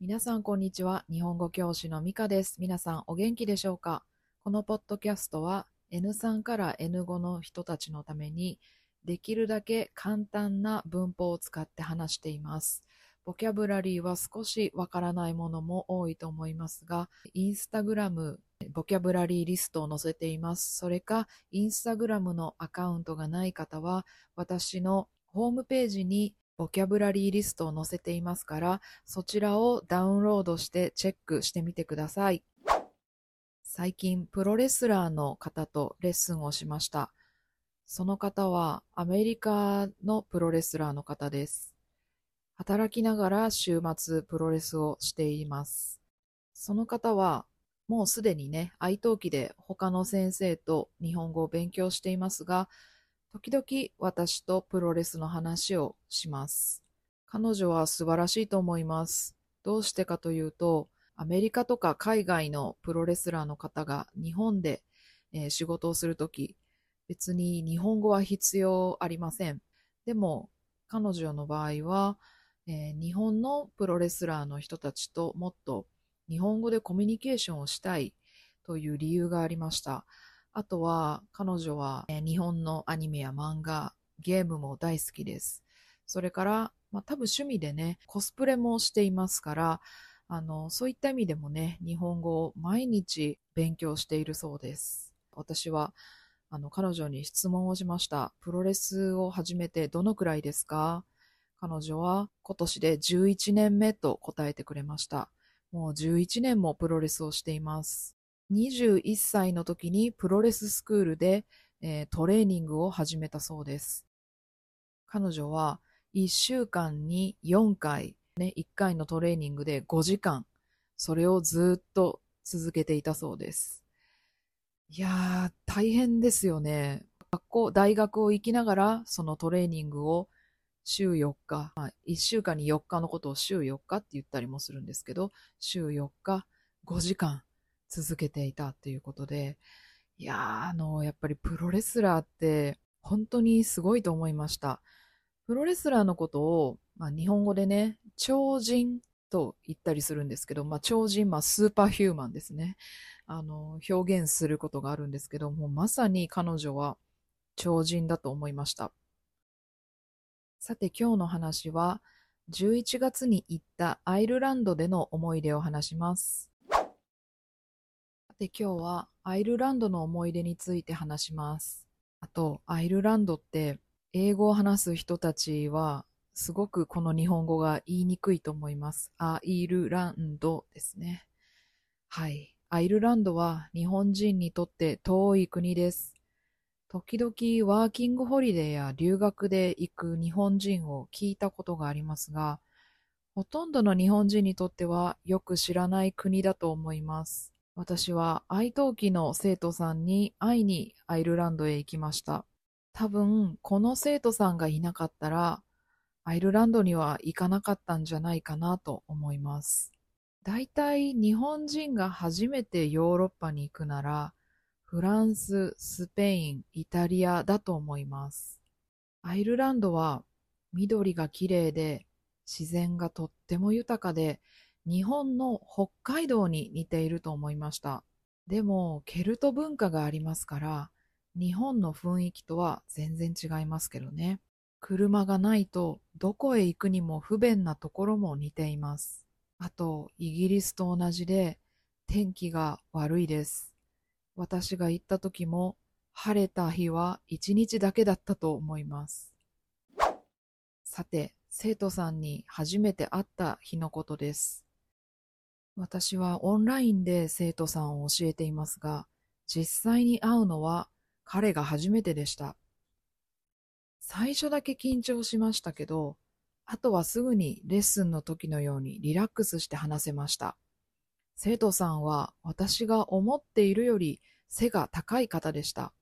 皆さん、こんにちは。日本語教師のミカです。皆さん、お元気でしょうか？このポッドキャストは N3 から N5 の人たちのためにできるだけ簡単な文法を使って話しています。ボキャブラリーは少しわからないものも多いと思いますが、インスタグラム、ボキャブラリーリストを載せています。それか、インスタグラムのアカウントがない方は、私のホームページにボキャブラリーリストを載せていますから、そちらをダウンロードしてチェックしてみてください。最近、プロレスラーの方とレッスンをしました。その方はアメリカのプロレスラーの方です。働きながら週末プロレスをしています。その方はもうすでにね、愛登記で他の先生と日本語を勉強していますが、時々私とプロレスの話をします。彼女は素晴らしいと思います。どうしてかというと、アメリカとか海外のプロレスラーの方が日本で、えー仕事をするとき、別に日本語は必要ありません。でも、彼女の場合は、えー日本のプロレスラーの人たちともっと日本語でコミュニケーションをしたいという理由がありました。あとは、彼女は、え日本のアニメや漫画、ゲームも大好きです。それから、まあ、多分趣味でね、コスプレもしていますから、あの、そういった意味でもね、日本語を毎日勉強しているそうです。私は、あの、彼女に質問をしました。プロレスを始めてどのくらいですか？彼女は今年で11年目と答えてくれました。もう11年もプロレスをしています。21歳の時にプロレススクールで、えートレーニングを始めたそうです。彼女は1週間に4回、ね、1回のトレーニングで5時間、それをずっと続けていたそうです。いやー、大変ですよね。学校、大学を行きながら、そのトレーニングを週4日、まあ、1週間に4日のことを週4日って言ったりもするんですけど、週4日、5時間続けていたっていうことで、いやー、あの、やっぱりプロレスラーって本当にすごいと思いました。プロレスラーのことを、まあ、日本語でね、超人と言ったりするんですけど、まあ、超人、まあ、スーパーヒューマンですね。あの、表現することがあるんですけども、まさに彼女は超人だと思いました。さて今日の話は、11月に行ったアイルランドでの思い出を話します。て今日はアイルランドの思い出について話します。あと、アイルランドって英語を話す人たちはすごくこの日本語が言いにくいと思います。アイルランドですね。はい。アイルランドは日本人にとって遠い国です。時々ワーキングホリデーや留学で行く日本人を聞いたことがありますが、ほとんどの日本人にとってはよく知らない国だと思います。私は愛登記の生徒さんに会いにアイルランドへ行きました。多分この生徒さんがいなかったらアイルランドには行かなかったんじゃないかなと思います。大体日本人が初めてヨーロッパに行くならフランス、スペイン、イタリアだと思います。アイルランドは緑が綺麗で自然がとっても豊かで日本の北海道に似ていると思いました。でもケルト文化がありますから日本の雰囲気とは全然違いますけどね。車がないとどこへ行くにも不便なところも似ています。あと、イギリスと同じで天気が悪いです。私が行った時も晴れた日は一日だけだったと思います。さて、生徒さんに初めて会った日のことです。私はオンラインで生徒さんを教えていますが、実際に会うのは彼が初めてでした。最初だけ緊張しましたけど、あとはすぐにレッスンの時のようにリラックスして話せました。生徒さんは私が思っているより背が高い方でした。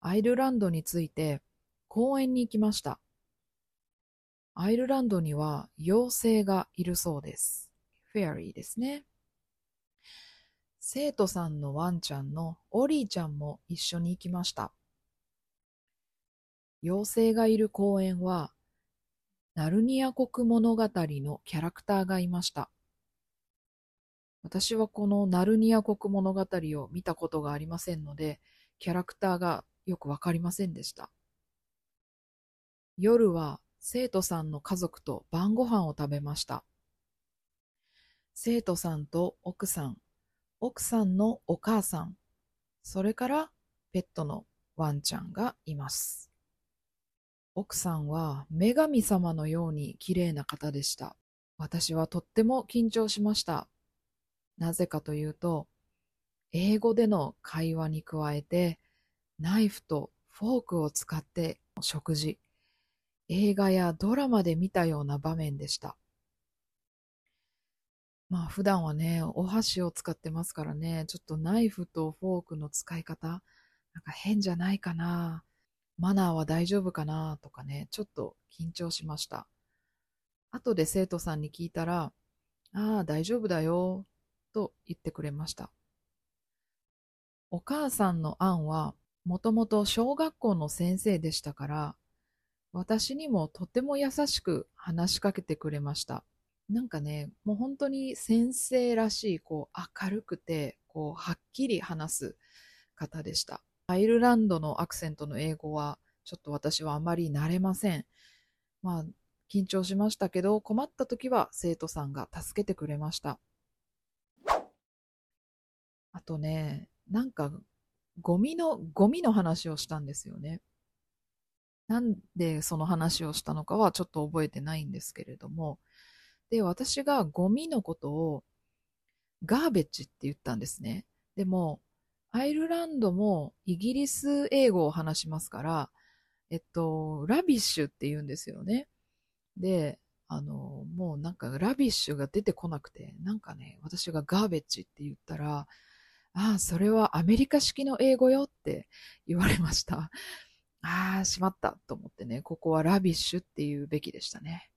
アイルランドについて公園に行きました。アイルランドには妖精がいるそうです。フェアリーですね。生徒さんのワンちゃんのオリーちゃんも一緒に行きました。妖精がいる公園はナルニア国物語のキャラクターがいました。私はこのナルニア国物語を見たことがありませんので、キャラクターがよくわかりませんでした。夜は生徒さんの家族と晩ご飯を食べました。生徒さんと奥さん、奥さんのお母さん、それからペットのワンちゃんがいます。奥さんは女神様のように綺麗な方でした。私はとっても緊張しました。なぜかというと、英語での会話に加えて、ナイフとフォークを使って食事、映画やドラマで見たような場面でした。まあ普段はね、お箸を使ってますからね、ちょっとナイフとフォークの使い方、なんか変じゃないかな。マナーは大丈夫かなとかね、ちょっと緊張しました。後で生徒さんに聞いたら、ああ、大丈夫だよ、と言ってくれました。お母さんのアンは、もともと小学校の先生でしたから、私にもとても優しく話しかけてくれました。なんかね、もう本当に先生らしい、こう明るくて、こうはっきり話す方でした。アイルランドのアクセントの英語は、ちょっと私はあまり慣れません。まあ、緊張しましたけど、困った時は生徒さんが助けてくれました。あとね、なんか、ゴミの、ゴミの話をしたんですよね。なんでその話をしたのかはちょっと覚えてないんですけれども、で、私がゴミのことをガーベッジって言ったんですね。でも、アイルランドもイギリス英語を話しますから、えっと、 rubbish って言うんですよね。で、あの、もうなんか rubbish が出てこなくて、なんかね、私がガーベッジって言ったら、ああ、それはアメリカ式の英語よって言われました。ああ、しまったと思ってね、ここは rubbish って言うべきでしたね。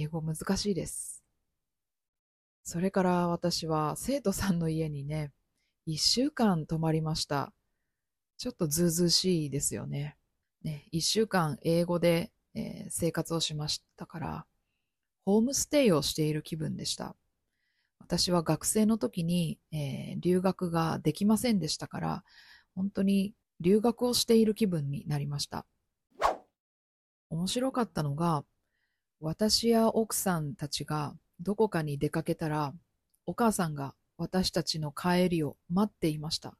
英語難しいです。それから私は生徒さんの家にね、一週間泊まりました。ちょっとずうずうしいですよね。ね、一週間英語で、えー、生活をしましたから、ホームステイをしている気分でした。私は学生の時に、えー、留学ができませんでしたから、本当に留学をしている気分になりました。面白かったのが、私や奥さんたちがどこかに出かけたら、お母さんが私たちの帰りを待っていました。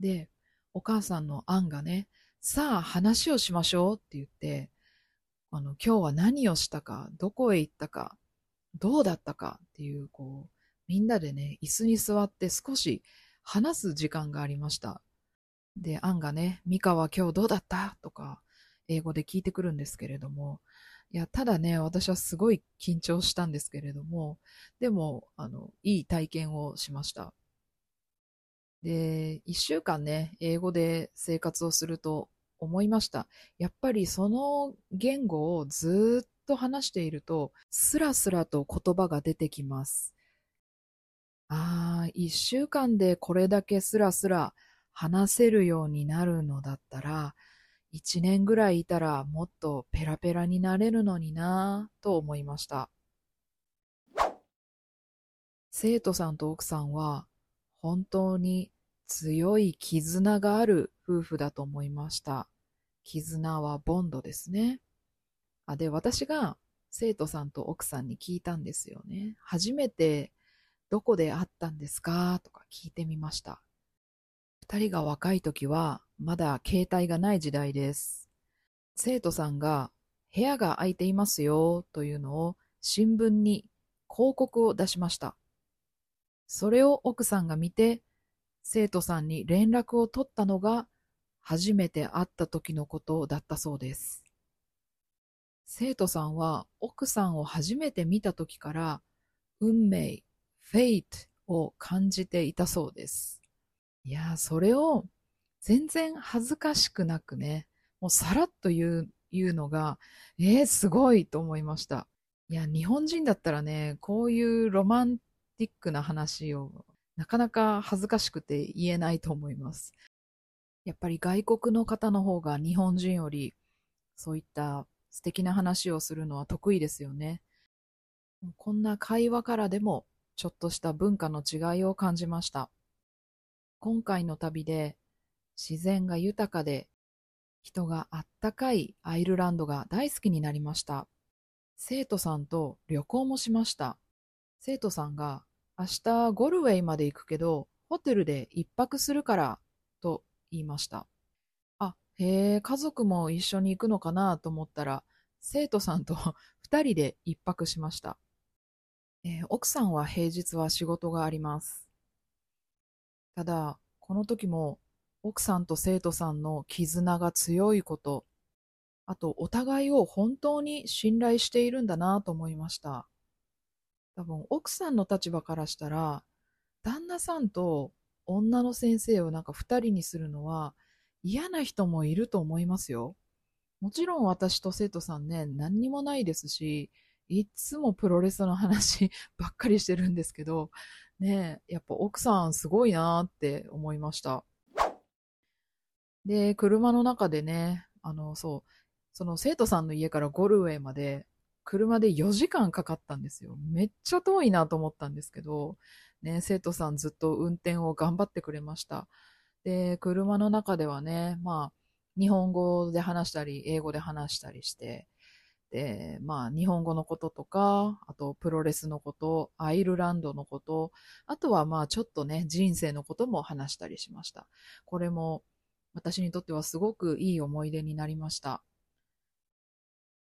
で、お母さんのアンがね、さあ話をしましょうって言って、あの、今日は何をしたか、どこへ行ったか、どうだったかっていう、こう、みんなでね、椅子に座って少し話す時間がありました。で、アンがね、ミカは今日どうだった？とか、英語で聞いてくるんですけれども、いや、ただね、私はすごい緊張したんですけれども、でも、あの、いい体験をしました。で、一週間ね、英語で生活をすると思いました。やっぱりその言語をずっと話していると、スラスラと言葉が出てきます。ああ、一週間でこれだけスラスラ話せるようになるのだったら、一年ぐらいいたらもっとペラペラになれるのになぁと思いました。生徒さんと奥さんは本当に強い絆がある夫婦だと思いました。絆はボンドですね。あ、で、私が生徒さんと奥さんに聞いたんですよね。初めてどこで会ったんですか？とか聞いてみました。二人が若い時はまだ携帯がない時代です。生徒さんが部屋が空いていますよというのを新聞に広告を出しました。それを奥さんが見て生徒さんに連絡を取ったのが初めて会った時のことだったそうです。生徒さんは奥さんを初めて見た時から運命、フェイトを感じていたそうです。いやそれを全然恥ずかしくなくね、もうさらっと言う、言うのが、えー、すごいと思いました。いや、日本人だったらね、こういうロマンティックな話をなかなか恥ずかしくて言えないと思います。やっぱり外国の方の方が日本人よりそういった素敵な話をするのは得意ですよね。こんな会話からでもちょっとした文化の違いを感じました。今回の旅で自然が豊かで人があったかいアイルランドが大好きになりました。生徒さんと旅行もしました。生徒さんが明日ゴルウェイまで行くけどホテルで一泊するからと言いました。あ、へえ、家族も一緒に行くのかなと思ったら生徒さんと 二人で一泊しました。えー、奥さんは平日は仕事があります。ただ、この時も奥さんと生徒さんの絆が強いこと、あとお互いを本当に信頼しているんだなと思いました。多分奥さんの立場からしたら、旦那さんと女の先生をなんか二人にするのは嫌な人もいると思いますよ。もちろん私と生徒さんね、何にもないですし、いつもプロレスの話 ばっかりしてるんですけど、ねやっぱ奥さんすごいなって思いました。で、車の中でね、あの、そう、その生徒さんの家からゴルウェイまで車で4時間かかったんですよ。めっちゃ遠いなと思ったんですけど、ね、生徒さんずっと運転を頑張ってくれました。で、車の中ではね、まあ、日本語で話したり、英語で話したりして、で、まあ、日本語のこととか、あと、プロレスのこと、アイルランドのこと、あとは、まあ、ちょっとね、人生のことも話したりしました。これも、私にとってはすごくいい思い出になりました。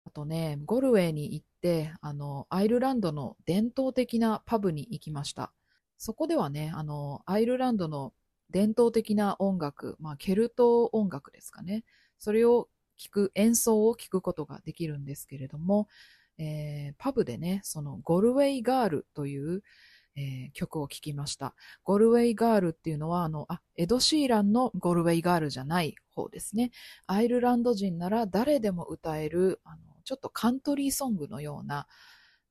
あとね、ゴルウェイに行って、あの、アイルランドの伝統的なパブに行きました。そこではね、あの、アイルランドの伝統的な音楽、まあ、ケルト音楽ですかね。それを聞く、演奏を聞くことができるんですけれども、えー、パブでね、そのゴルウェイガールという、えー、曲を聴きました。ゴルウェイガールっていうのは、あの、あ、エド・シーランのゴルウェイガールじゃない方ですね。アイルランド人なら誰でも歌える、あの、ちょっとカントリーソングのような、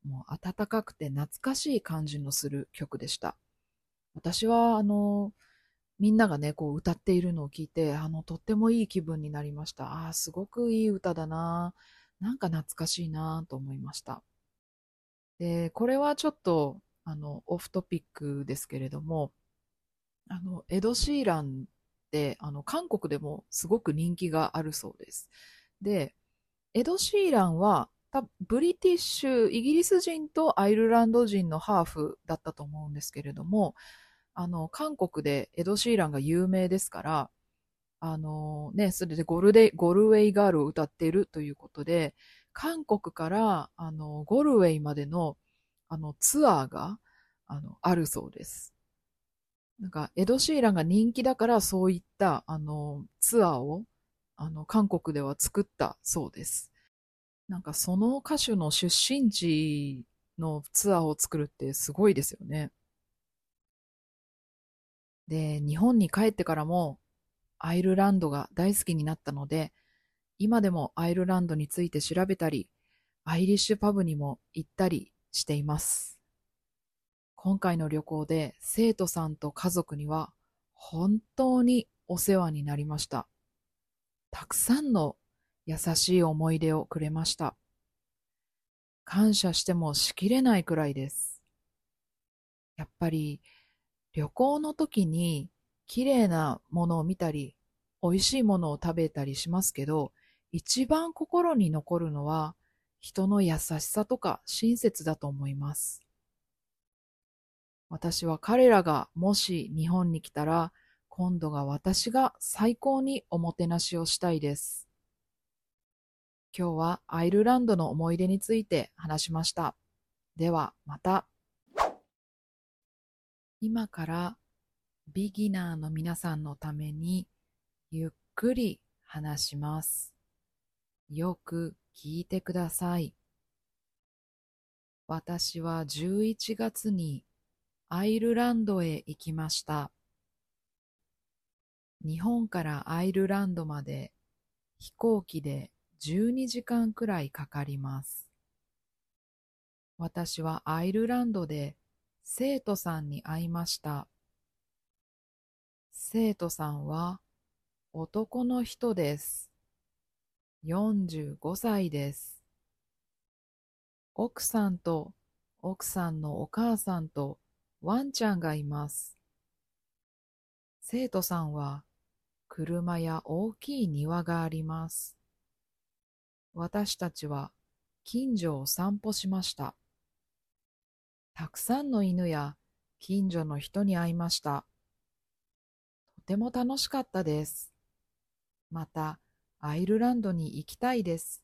もう温かくて懐かしい感じのする曲でした。私は、あの、みんながね、こう歌っているのを聞いて、あの、とってもいい気分になりました。ああ、すごくいい歌だな。なんか懐かしいなと思いました。で、これはちょっと、あの、オフトピックですけれども、あの、エド・シーランって、あの、韓国でもすごく人気があるそうです。で、エド・シーランは、ブリティッシュ、イギリス人とアイルランド人のハーフだったと思うんですけれども、あの、韓国でエド・シーランが有名ですから、あのね、それでゴルデ、ゴルウェイガールを歌っているということで、韓国から、あの、ゴルウェイまでの、あの、ツアーが、あの、あるそうです。なんか、エド・シーランが人気だから、そういった、あの、ツアーを、あの、韓国では作ったそうです。なんか、その歌手の出身地のツアーを作るってすごいですよね。で、日本に帰ってからもアイルランドが大好きになったので、今でもアイルランドについて調べたり、アイリッシュパブにも行ったりしています。今回の旅行で生徒さんと家族には本当にお世話になりました。たくさんの優しい思い出をくれました。感謝してもしきれないくらいです。やっぱり旅行の時に綺麗なものを見たり、美味しいものを食べたりしますけど、一番心に残るのは人の優しさとか親切だと思います。私は彼らがもし日本に来たら、今度が私が最高におもてなしをしたいです。今日はアイルランドの思い出について話しました。ではまた。今からビギナーの皆さんのためにゆっくり話します。よく聞いてください。私は11月にアイルランドへ行きました。日本からアイルランドまで飛行機で12時間くらいかかります。私はアイルランドで生徒さんに会いました。生徒さんは男の人です。45歳です。奥さんと奥さんのお母さんとワンちゃんがいます。生徒さんは車や大きい庭があります。私たちは近所を散歩しました。たくさんの犬や近所の人に会いました。とても楽しかったです。また、アイルランドに行きたいです。